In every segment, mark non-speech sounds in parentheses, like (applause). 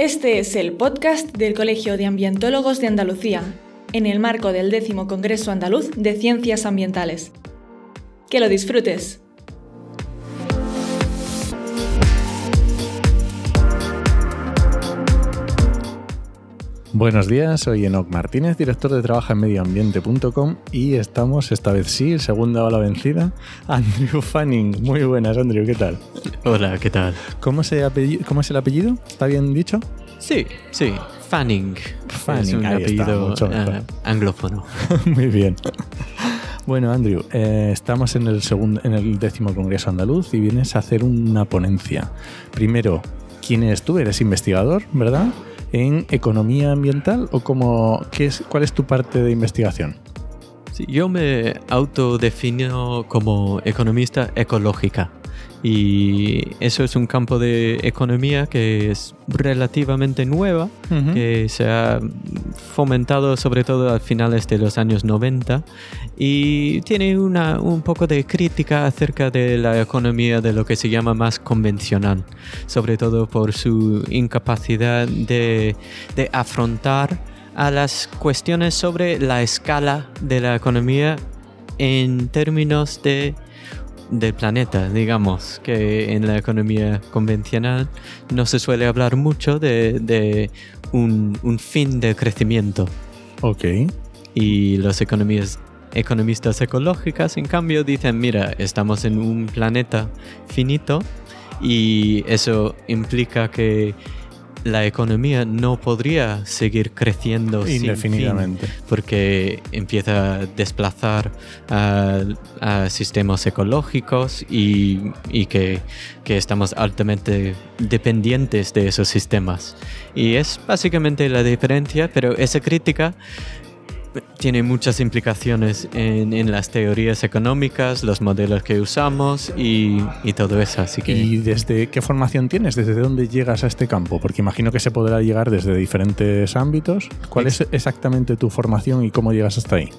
Este es el podcast del Colegio de Ambientólogos de Andalucía, en el marco del décimo Congreso Andaluz de Ciencias Ambientales. Que lo disfrutes. Buenos días, soy Enoc Martínez, director de trabajo en medioambiente.com y estamos esta vez sí, segunda bala vencida, Andrew Fanning. Muy buenas, Andrew, ¿qué tal? Hola, ¿qué tal? ¿Cómo, se ¿Cómo es el apellido? ¿Está bien dicho? Sí, sí, Fanning. Fanning, es un ahí está, apellido mucho mejor. eh, anglófono. (laughs) Muy bien. Bueno, Andrew, eh, estamos en el, segundo, en el décimo Congreso Andaluz y vienes a hacer una ponencia. Primero, ¿quién eres tú? Eres investigador, ¿verdad? ¿En economía ambiental o cómo, qué es, cuál es tu parte de investigación? Yo me autodefino como economista ecológica y eso es un campo de economía que es relativamente nueva, Ujú. que se ha fomentado sobre todo a finales de los años 90 y tiene una, un poco de crítica acerca de la economía de lo que se llama más convencional, sobre todo por su incapacidad de, de afrontar a las cuestiones sobre la escala de la economía en términos de del planeta, digamos, que en la economía convencional no se suele hablar mucho de, de un, un fin de crecimiento. Ok. Y los economías, economistas ecológicas, en cambio, dicen, mira, estamos en un planeta finito y eso implica que la economía no podría seguir creciendo sin fin Indefinidamente. porque empieza a desplazar a, a sistemas ecológicos y, y que, que estamos altamente dependientes de esos sistemas. Y es básicamente la diferencia, pero esa crítica tiene muchas implicaciones en, en las teorías económicas, los modelos que usamos y, y todo eso. Así que... ¿Y desde qué formación tienes? ¿Desde dónde llegas a este campo? Porque imagino que se podrá llegar desde diferentes ámbitos. ¿Cuál es exactamente tu formación y cómo llegas hasta ahí?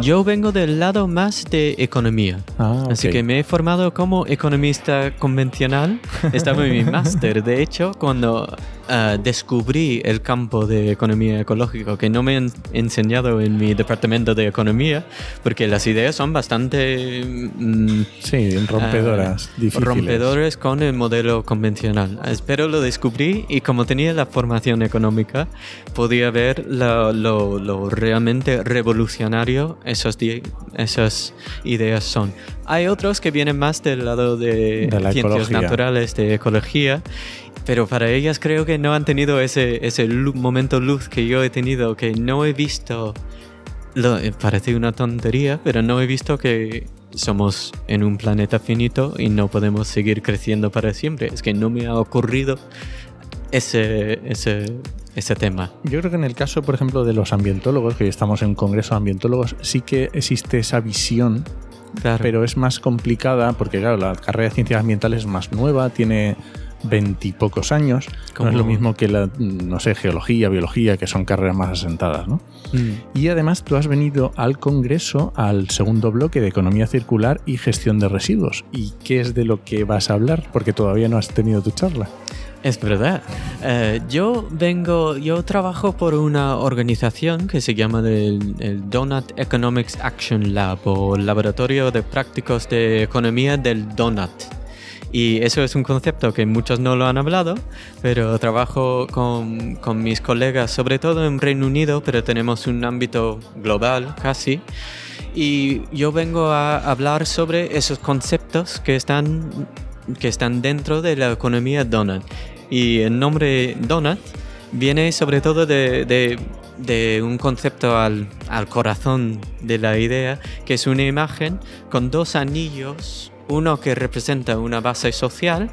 Yo vengo del lado más de economía. Ah, Así que me he formado como economista convencional. Estaba en mi (laughs) máster, de hecho, cuando ah, descubrí el campo de economía ecológica, que no me han enseñado en mi departamento de economía, porque las ideas son bastante mm, Sí, rompedoras, ah, difíciles. rompedores con el modelo convencional. Pero lo descubrí y como tenía la formación económica, podía ver lo, lo- lo realmente revolucionario esos di- esas ideas son. Hay otros que vienen más del lado de, De la ciencias ecología. naturales, de ecología. Pero para ellas creo que no han tenido ese, ese momento luz que yo he tenido, que no he visto lo, eh, parece una tontería, pero no he visto que somos en un planeta finito y no podemos seguir creciendo para siempre. Es que no me ha ocurrido ese, ese, ese tema. Yo creo que en el caso, por ejemplo, de los ambientólogos, que hoy estamos en un congreso de ambientólogos, sí que existe esa visión, Claro. pero es más complicada porque, claro, la carrera de ciencias ambientales es más nueva, tiene veintipocos años. No es lo mismo que la, no sé, geología, biología, que son carreras más asentadas, ¿no? Mm. Y además tú has venido al Congreso, al segundo bloque de Economía Circular y Gestión de Residuos. ¿Y qué es de lo que vas a hablar? Porque todavía no has tenido tu charla. Es verdad. Eh, yo vengo, yo trabajo por una organización que se llama el, el Donut Economics Action Lab o Laboratorio de Prácticos de Economía del Donut. Y eso es un concepto que muchos no lo han hablado, pero trabajo con, con mis colegas, sobre todo en Reino Unido, pero tenemos un ámbito global casi. Y yo vengo a hablar sobre esos conceptos que están, que están dentro de la economía donut. Y el nombre donut viene sobre todo de, de- de un concepto al, al corazón de la idea, que es una imagen con dos anillos, uno que representa una base social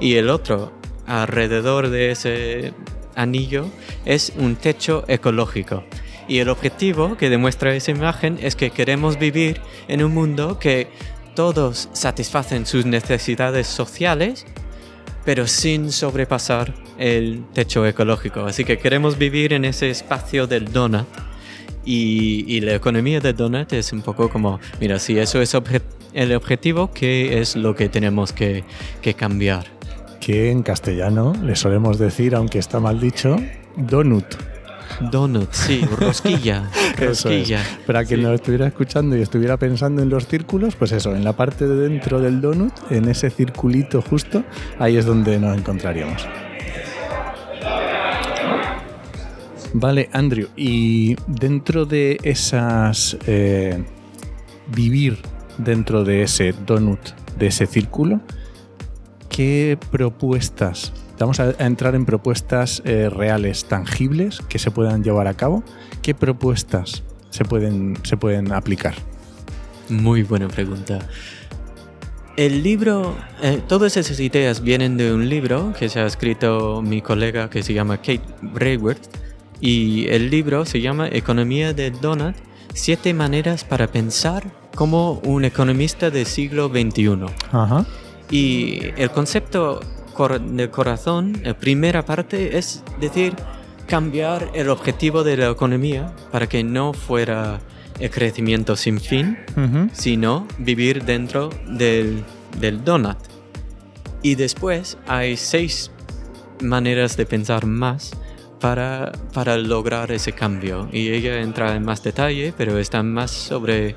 y el otro alrededor de ese anillo es un techo ecológico. Y el objetivo que demuestra esa imagen es que queremos vivir en un mundo que todos satisfacen sus necesidades sociales, pero sin sobrepasar el techo ecológico. Así que queremos vivir en ese espacio del donut. Y, y la economía del donut es un poco como, mira, si eso es obje- el objetivo, ¿qué es lo que tenemos que, que cambiar? que en castellano le solemos decir, aunque está mal dicho, donut. Donut, sí, rosquilla. (laughs) Es. rosquilla. Para quien Sí. nos estuviera escuchando y estuviera pensando en los círculos, pues eso, en la parte de dentro del donut, en ese circulito justo, ahí es donde nos encontraríamos. Vale, Andrew, y dentro de esas... eh, vivir dentro de ese donut, de ese círculo, ¿qué propuestas? Vamos a entrar en propuestas eh, reales, tangibles, que se puedan llevar a cabo. ¿Qué propuestas se pueden, se pueden aplicar? Muy buena pregunta. El libro, eh, todas esas ideas vienen de un libro que se ha escrito mi colega que se llama Kate Rayworth y el libro se llama Economía del Donut, siete maneras para pensar como un economista del siglo XXI. Ajá. Y el concepto cor- del corazón, la primera parte es decir, cambiar el objetivo de la economía para que no fuera el crecimiento sin fin, Ujú. sino vivir dentro del, del donut. Y después hay seis maneras de pensar más para, para lograr ese cambio. Y ella entra en más detalle, pero está más sobre,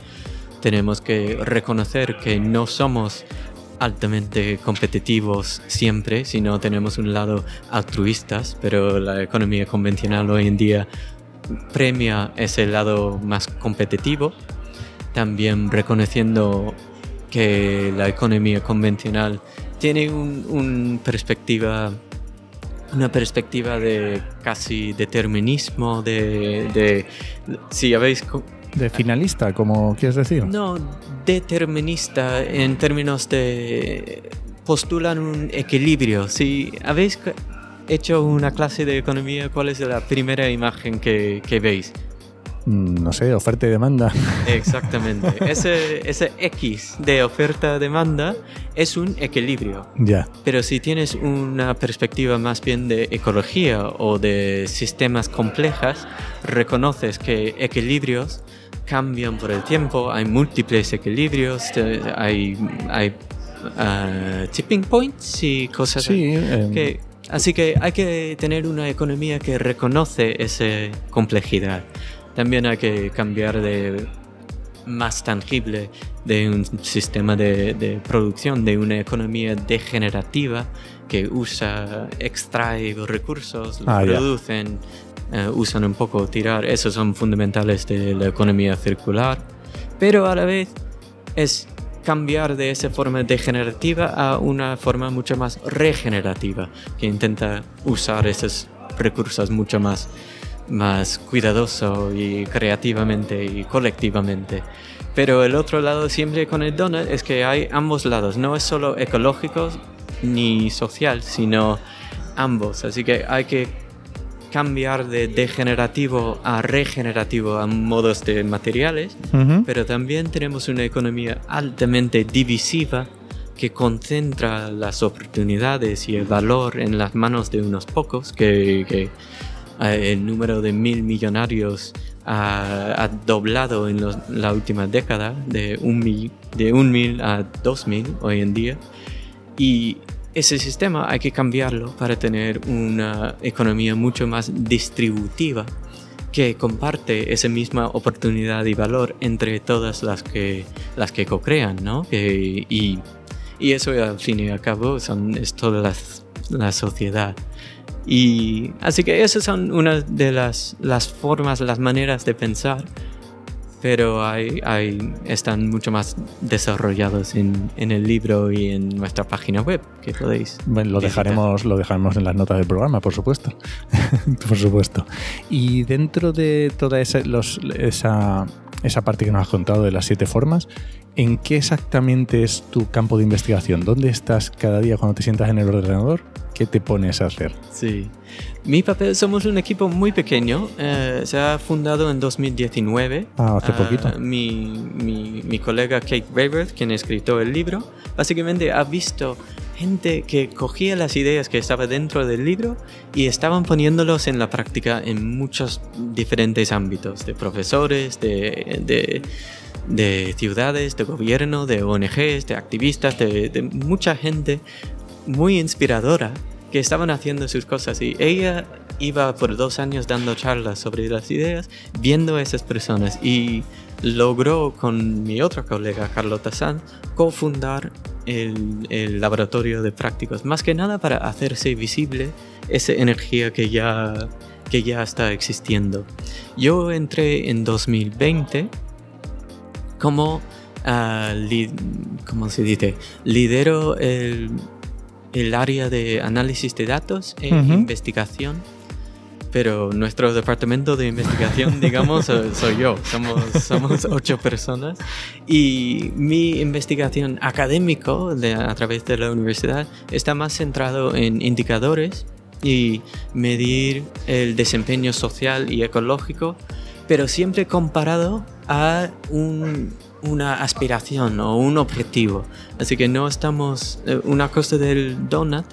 tenemos que reconocer que no somos altamente competitivos siempre, sino tenemos un lado altruistas, pero la economía convencional hoy en día premia ese lado más competitivo, también reconociendo que la economía convencional tiene un, un perspectiva una perspectiva de casi determinismo de, de si habéis De finalista, como quieres decir. no determinista en términos de postulan un equilibrio. Si habéis hecho una clase de economía cuál es la primera imagen que, que veis No sé, oferta y demanda. (laughs) Exactamente. ese, ese X de oferta-demanda es un equilibrio. ya. Pero si tienes una perspectiva más bien de ecología o de sistemas complejas, reconoces que equilibrios cambian por el tiempo, hay múltiples equilibrios, hay, hay ah, tipping points y cosas Sí, em, que- así que hay que tener una economía que reconoce esa complejidad. También hay que cambiar de más tangible de un sistema de, de producción, de una economía degenerativa que usa, extrae recursos, Ah, producen, eh, usan un poco tirar. Esos son fundamentales de la economía circular. Pero a la vez es cambiar de esa forma degenerativa a una forma mucho más regenerativa, que intenta usar esos recursos mucho más, más cuidadoso y creativamente y colectivamente. Pero el otro lado siempre con el donut es que hay ambos lados, no es solo ecológico ni social, sino ambos. Así que hay que cambiar de degenerativo a regenerativo a modos de materiales ujú. pero también tenemos una economía altamente divisiva que concentra las oportunidades y el valor en las manos de unos pocos, que, que, el número de mil millonarios ha, ha doblado en los- la última década, de un, mil, de un mil a dos mil hoy en día. Y ese sistema hay que cambiarlo para tener una economía mucho más distributiva que comparte esa misma oportunidad y valor entre todas las que, las que co-crean, ¿no? Que- y, y eso al fin y al cabo son, es toda la, la sociedad. Y así que esas son una de las, las formas, las maneras de pensar, pero hay, hay, están mucho más desarrollados en, en el libro y en nuestra página web que podéis. Bueno, lo visitar. dejaremos, lo dejaremos en las notas del programa, por supuesto. (laughs) por supuesto. Y dentro de toda esa, los- esa, esa parte que nos has contado de las siete formas, ¿en qué exactamente es tu campo de investigación? ¿Dónde estás cada día cuando te sientas en el ordenador? ¿Qué te pones a hacer? Sí. Mi papel, somos un equipo muy pequeño. eh, se ha fundado en 2019. Ah, hace Ah, poquito. Mi, mi, mi colega Kate Rayworth, quien escribió el libro, básicamente ha visto gente que cogía las ideas que estaban dentro del libro y estaban poniéndolos en la práctica en muchos diferentes ámbitos, de profesores, de, de, de ciudades, de gobierno, de ONGs, de activistas, de, de mucha gente muy inspiradora que estaban haciendo sus cosas y ella iba por dos años dando charlas sobre las ideas, viendo a esas personas y logró con mi otra colega Carlota Sanz cofundar el, el laboratorio de prácticos, más que nada para hacerse visible esa energía que ya, que ya está existiendo. Yo entré en 2020 como, ah, ¿cómo se dice? Lidero el, el área de análisis de datos e investigación pero nuestro departamento de investigación, (laughs) digamos, soy yo. Somos, somos ocho personas. Y mi investigación académico de, a través de la universidad está más centrado en indicadores y medir el desempeño social y ecológico, pero siempre comparado a una aspiración o un objetivo. Así que no estamos, eh, una cosa del donut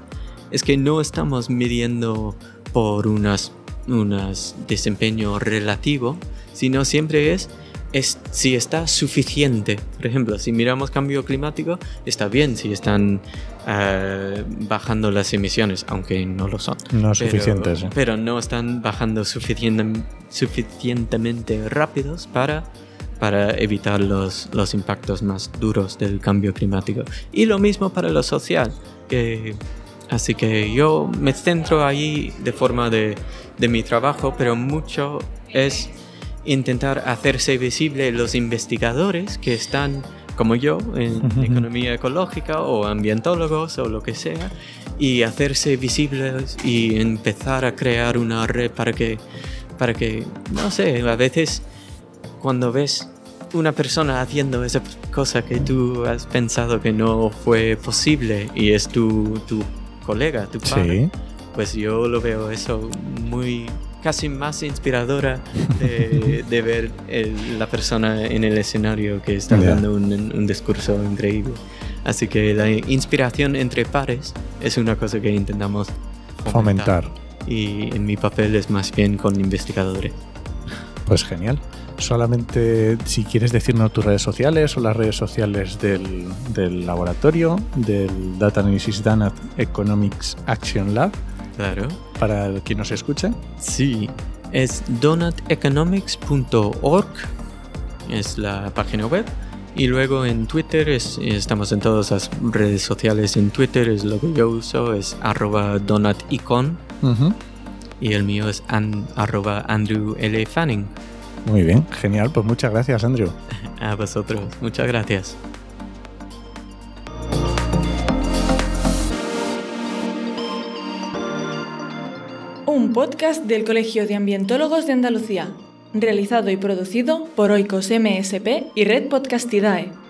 es que no estamos midiendo por unas un desempeño relativo, sino siempre es, es si está suficiente. Por ejemplo, si miramos cambio climático, está bien si están eh, bajando las emisiones, aunque no lo son. No suficientes. Pero no están bajando suficiente, suficientemente rápidos para para evitar los, los impactos más duros del cambio climático. Y lo mismo para lo social, que Así que yo me centro ahí de forma de, de mi trabajo, pero mucho es intentar hacerse visible los investigadores que están como yo en economía ecológica o ambientólogos o lo que sea y hacerse visibles y empezar a crear una red para que para que no sé a veces cuando ves una persona haciendo esa cosa que tú has pensado que no fue posible y es tu, tu colega, tu padre, pues yo lo veo eso muy casi más inspiradora de, (laughs) ver la persona en el escenario que está dando un, discurso increíble. Así que la inspiración entre pares es una cosa que intentamos fomentar. Y en mi papel es más bien con investigadores. Pues genial. Solamente si quieres decirnos tus redes sociales o las redes sociales del, del laboratorio, del Data Analysis Data Economics Action Lab. Claro. Para quien nos escuche. Sí, es donuteconomics.org, es la página web. Y luego en Twitter, es, estamos en todas las redes sociales. En Twitter es lo que yo uso, es arroba donuticon. Y el mío es arroba Andrew L. Fanning. Muy bien, genial. Pues muchas gracias, Andrew. (laughs) A vosotros, muchas gracias. Un podcast del Colegio de Ambientólogos de Andalucía, realizado y producido por Oikos MSP y Red Podcastidae.